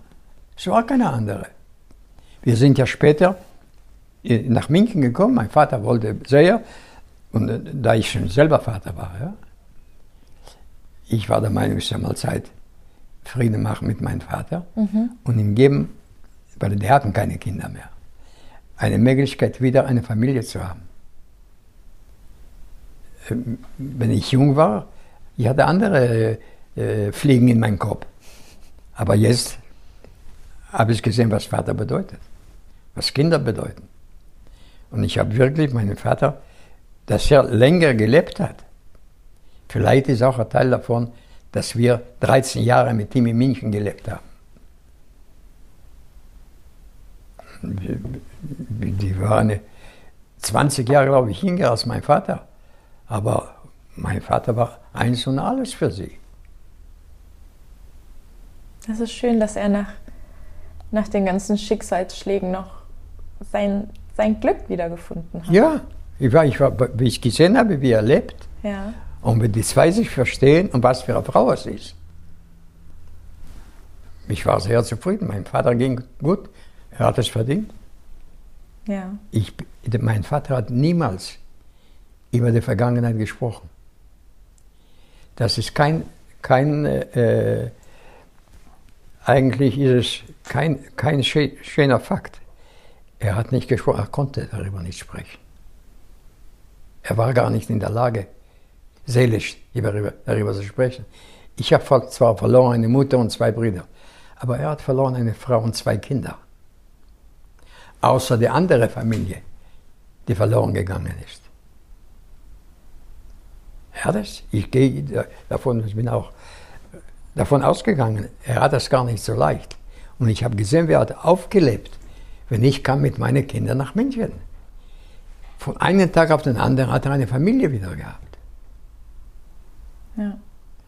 Es war keine andere. Wir sind ja später äh, nach München gekommen. Mein Vater wollte sehr, und äh, da ich schon selber Vater war, ja, ich war der Meinung, es ist ja mal Zeit, Frieden machen mit meinem Vater und ihm geben, weil die hatten keine Kinder mehr, eine Möglichkeit, wieder eine Familie zu haben. Ähm, Wenn ich jung war, ich hatte andere äh, Fliegen in meinem Kopf. Aber jetzt habe ich gesehen, was Vater bedeutet, was Kinder bedeuten. Und ich habe wirklich meinen Vater, dass er länger gelebt hat. Vielleicht ist auch ein Teil davon, dass wir 13 Jahre mit ihm in München gelebt haben. die waren 20 Jahre, glaube ich, jünger als mein Vater. Aber mein Vater war eins und alles für sie.
Das ist schön, dass er nach, nach den ganzen Schicksalsschlägen noch sein, sein Glück wiedergefunden hat.
Ja, ich war, ich war, wie ich gesehen habe, wie er lebt.
Ja.
Und wenn die zwei sich verstehen und was für eine Frau es ist. Ich war sehr zufrieden. Mein Vater ging gut. Er hat es verdient.
Ja.
Ich, mein Vater hat niemals über die Vergangenheit gesprochen. Das ist kein, kein äh, eigentlich ist es kein, kein schöner Fakt. Er hat nicht gesprochen, er konnte darüber nicht sprechen. Er war gar nicht in der Lage, seelisch darüber, darüber zu sprechen. Ich habe zwar verloren eine Mutter und zwei Brüder, aber er hat verloren eine Frau und zwei Kinder. Außer die andere Familie, die verloren gegangen ist. Er hat es. Ich gehe davon, ich bin auch davon ausgegangen, er hat das gar nicht so leicht. Und ich habe gesehen, wer hat aufgelebt, wenn ich kam mit meinen Kindern nach München. Von einem Tag auf den anderen hat er eine Familie wieder gehabt.
Ja.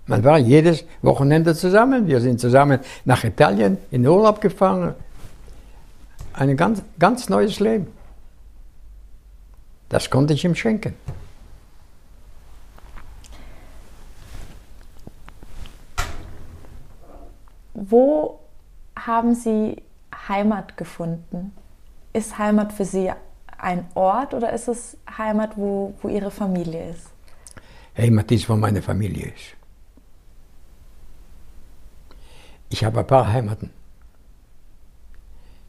Man war jedes Wochenende zusammen. Wir sind zusammen nach Italien in Urlaub gefahren. Ein ganz, ganz neues Leben. Das konnte ich ihm schenken.
Wo haben Sie Heimat gefunden? Ist Heimat für Sie ein Ort oder ist es Heimat, wo, wo Ihre Familie ist?
Heimat ist, wo meine Familie ist. Ich habe ein paar Heimaten.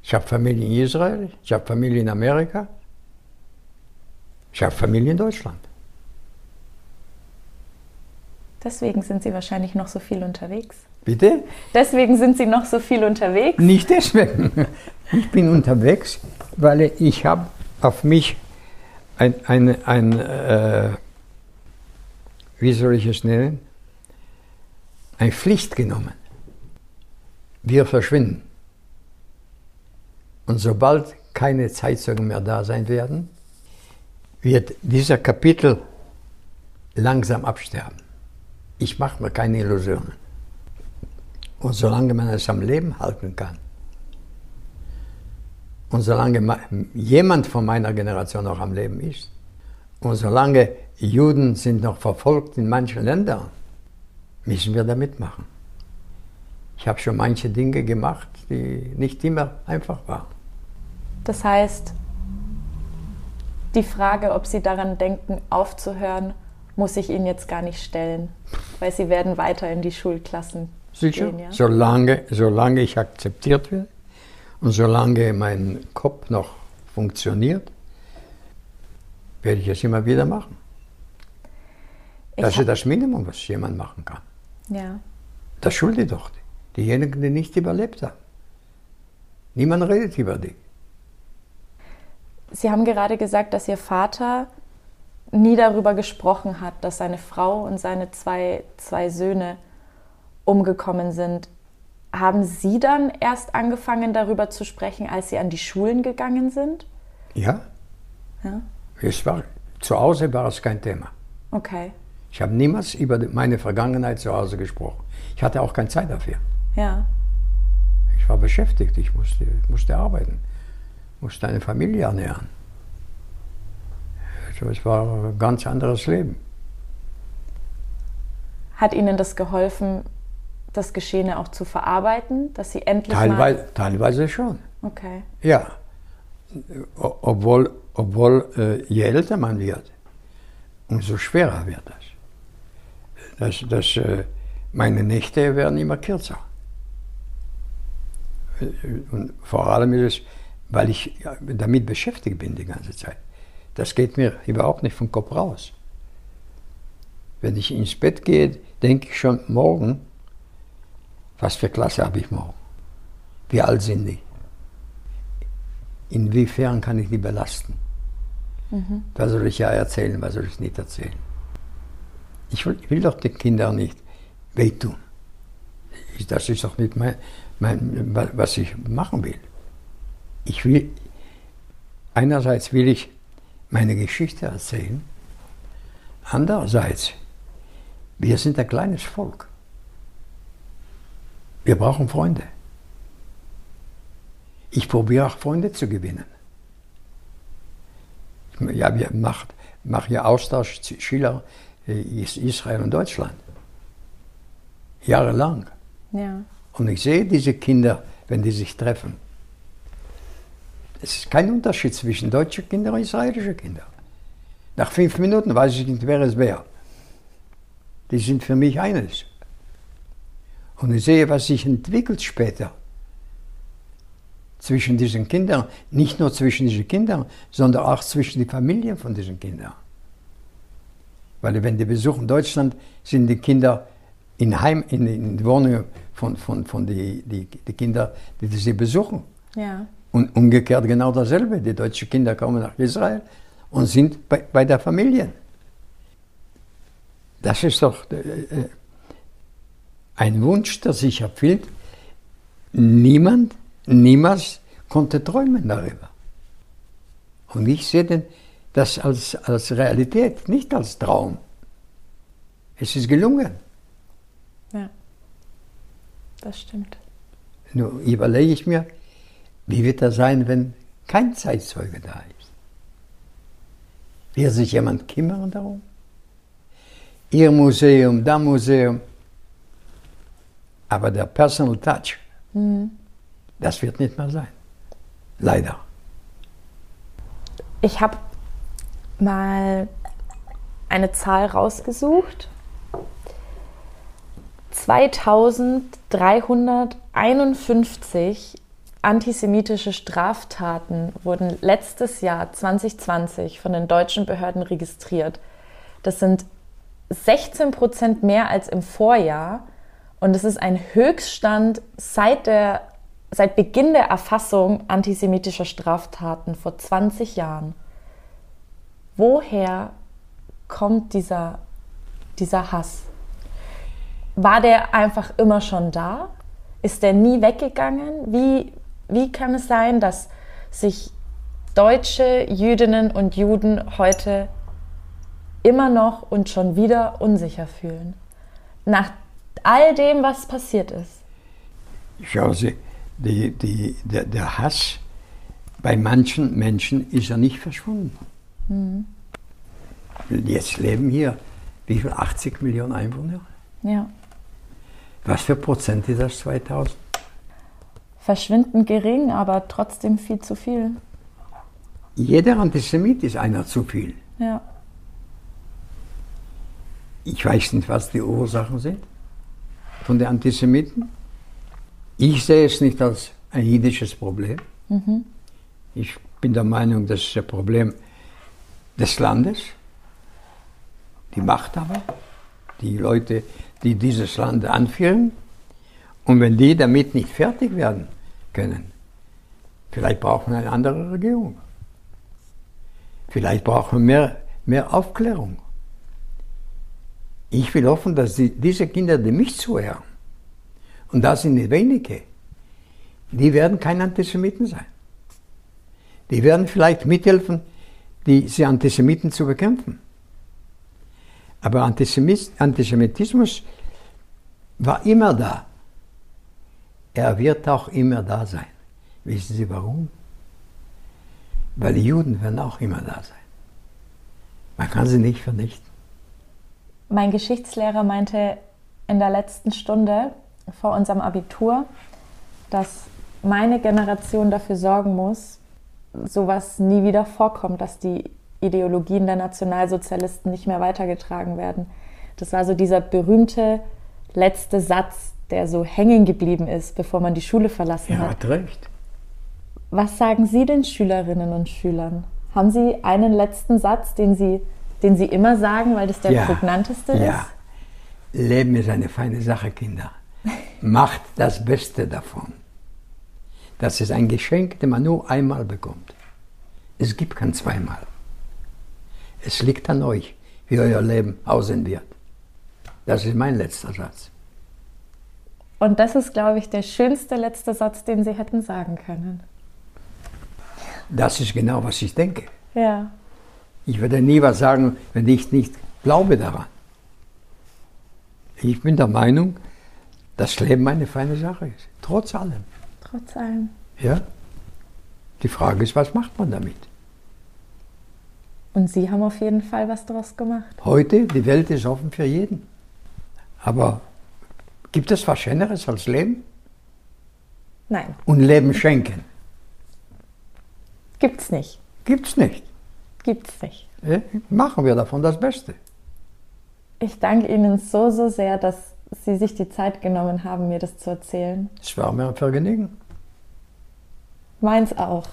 Ich habe Familie in Israel, ich habe Familie in Amerika, ich habe Familie in Deutschland.
Deswegen sind Sie wahrscheinlich noch so viel unterwegs.
Bitte?
Deswegen sind Sie noch so viel unterwegs?
Nicht deswegen. Ich bin unterwegs, weil ich habe auf mich ein, ein, ein äh, wie soll ich es nennen, eine Pflicht genommen. Wir verschwinden. Und sobald keine Zeitzeugen mehr da sein werden, wird dieser Kapitel langsam absterben. Ich mache mir keine Illusionen. Und solange man es am Leben halten kann, und solange jemand von meiner Generation noch am Leben ist, und solange Juden sind noch verfolgt in manchen Ländern, müssen wir da mitmachen. Ich habe schon manche Dinge gemacht, die nicht immer einfach waren.
Das heißt, die Frage, ob Sie daran denken, aufzuhören, muss ich Ihnen jetzt gar nicht stellen, weil Sie werden weiter in die Schulklassen
Sicher,
gehen. Ja?
Solange, solange ich akzeptiert werde und solange mein Kopf noch funktioniert, werde ich es immer wieder machen. Das ich ist das Minimum, was jemand machen kann.
Ja.
Das schuldet doch diejenigen, die nicht überlebt haben. Niemand redet über die.
Sie haben gerade gesagt, dass Ihr Vater nie darüber gesprochen hat, dass seine Frau und seine zwei, zwei Söhne umgekommen sind. Haben Sie dann erst angefangen, darüber zu sprechen, als Sie an die Schulen gegangen sind?
Ja.
ja?
Es war, zu Hause war es kein Thema.
Okay.
Ich habe niemals über meine Vergangenheit zu Hause gesprochen. Ich hatte auch keine Zeit dafür.
Ja.
Ich war beschäftigt, ich musste, musste arbeiten, musste eine Familie ernähren. Also es war ein ganz anderes Leben.
Hat Ihnen das geholfen, das Geschehene auch zu verarbeiten, dass Sie endlich
teilweise,
mal...
Teilweise schon.
Okay.
Ja, obwohl, obwohl äh, je älter man wird, umso schwerer wird das. das, das äh, meine Nächte werden immer kürzer. Und vor allem ist es, weil ich damit beschäftigt bin die ganze Zeit. Das geht mir überhaupt nicht vom Kopf raus. Wenn ich ins Bett gehe, denke ich schon morgen, was für Klasse habe ich morgen? Wie alt sind die? Inwiefern kann ich die belasten? Mhm. Was soll ich ja erzählen, was soll ich nicht erzählen? Ich will, ich will doch den Kindern nicht wehtun. Das ist doch nicht mein, mein, was ich machen will. ich will, einerseits will ich meine Geschichte erzählen, andererseits, wir sind ein kleines Volk. Wir brauchen Freunde. Ich probiere auch Freunde zu gewinnen. Ja, wir machen mach ja Austausch Schüler äh, Israel und Deutschland. Jahrelang.
Ja.
Und ich sehe diese Kinder, wenn die sich treffen. Es ist kein Unterschied zwischen deutschen Kindern und israelischen Kindern. Nach fünf Minuten weiß ich nicht, wer es wäre. Die sind für mich eines. Und ich sehe, was sich entwickelt später zwischen diesen Kindern, nicht nur zwischen diesen Kindern, sondern auch zwischen den Familien von diesen Kindern. Weil wenn die besuchen Deutschland, sind die Kinder in Heim, in, in Wohnungen von, von, von die, die, die Kinder, die sie besuchen.
Ja.
Und umgekehrt genau dasselbe. Die deutschen Kinder kommen nach Israel und sind bei, bei der Familie. Das ist doch äh, äh, ein Wunsch, der sich erfüllt. Niemand, niemals konnte träumen darüber. Und ich sehe das als, als Realität, nicht als Traum. Es ist gelungen.
Ja, das stimmt.
Nur überlege ich mir, wie wird das sein, wenn kein Zeitzeuge da ist? Wird sich jemand kümmern darum? Ihr Museum, da Museum. Aber der Personal Touch, mhm. das wird nicht mehr sein. Leider.
Ich habe mal eine Zahl rausgesucht. 2351 antisemitische Straftaten wurden letztes Jahr 2020 von den deutschen Behörden registriert. Das sind 16 Prozent mehr als im Vorjahr und es ist ein Höchststand seit, der, seit Beginn der Erfassung antisemitischer Straftaten vor 20 Jahren. Woher kommt dieser, dieser Hass? War der einfach immer schon da? Ist der nie weggegangen? Wie, wie kann es sein, dass sich deutsche Jüdinnen und Juden heute immer noch und schon wieder unsicher fühlen? Nach all dem, was passiert ist.
Schauen Sie, die, die, der, der Hass bei manchen Menschen ist ja nicht verschwunden. Mhm. Jetzt leben hier, wie viel? 80 Millionen Einwohner?
Ja.
Was für Prozent ist das 2000?
Verschwindend gering, aber trotzdem viel zu viel.
Jeder Antisemit ist einer zu viel.
Ja.
Ich weiß nicht, was die Ursachen sind von den Antisemiten. Ich sehe es nicht als ein jüdisches Problem. Mhm. Ich bin der Meinung, das ist ein Problem des Landes, die Machthaber, die Leute, die dieses Land anführen. Und wenn die damit nicht fertig werden können, vielleicht brauchen wir eine andere Regierung. Vielleicht brauchen wir mehr, mehr Aufklärung. Ich will hoffen, dass die, diese Kinder, die mich zuhören, und das sind nicht wenige, die werden keine Antisemiten sein. Die werden vielleicht mithelfen, diese Antisemiten zu bekämpfen. Aber Antisemitismus war immer da. Er wird auch immer da sein. Wissen Sie warum? Weil die Juden werden auch immer da sein. Man kann sie nicht vernichten.
Mein Geschichtslehrer meinte in der letzten Stunde vor unserem Abitur, dass meine Generation dafür sorgen muss, sowas nie wieder vorkommt, dass die Ideologien der Nationalsozialisten nicht mehr weitergetragen werden. Das war so dieser berühmte letzte Satz, der so hängen geblieben ist, bevor man die Schule verlassen
er
hat.
Er hat recht.
Was sagen Sie den Schülerinnen und Schülern? Haben Sie einen letzten Satz, den Sie, den Sie immer sagen, weil das der ja, prägnanteste ist? Ja.
Leben ist eine feine Sache, Kinder. Macht das Beste davon. Das ist ein Geschenk, das man nur einmal bekommt. Es gibt kein zweimal. Es liegt an euch, wie euer Leben aussehen wird. Das ist mein letzter Satz.
Und das ist, glaube ich, der schönste letzte Satz, den Sie hätten sagen können.
Das ist genau, was ich denke.
Ja.
Ich würde nie was sagen, wenn ich nicht glaube daran. Ich bin der Meinung, dass Leben eine feine Sache ist. Trotz allem.
Trotz allem.
Ja? Die Frage ist, was macht man damit?
Und Sie haben auf jeden Fall was daraus gemacht.
Heute, die Welt ist offen für jeden. Aber gibt es was Schöneres als Leben?
Nein,
Und Leben schenken?
gibt's nicht.
Gibt's nicht.
Gibt's nicht.
Ja? Machen wir davon das Beste.
Ich danke Ihnen so, so sehr, dass Sie sich die Zeit genommen haben, mir das zu erzählen.
Es war mir ein Vergnügen.
Meins auch.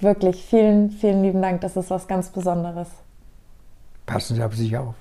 Wirklich, vielen, vielen lieben Dank. Das ist was ganz Besonderes.
Passen Sie auf sich auf.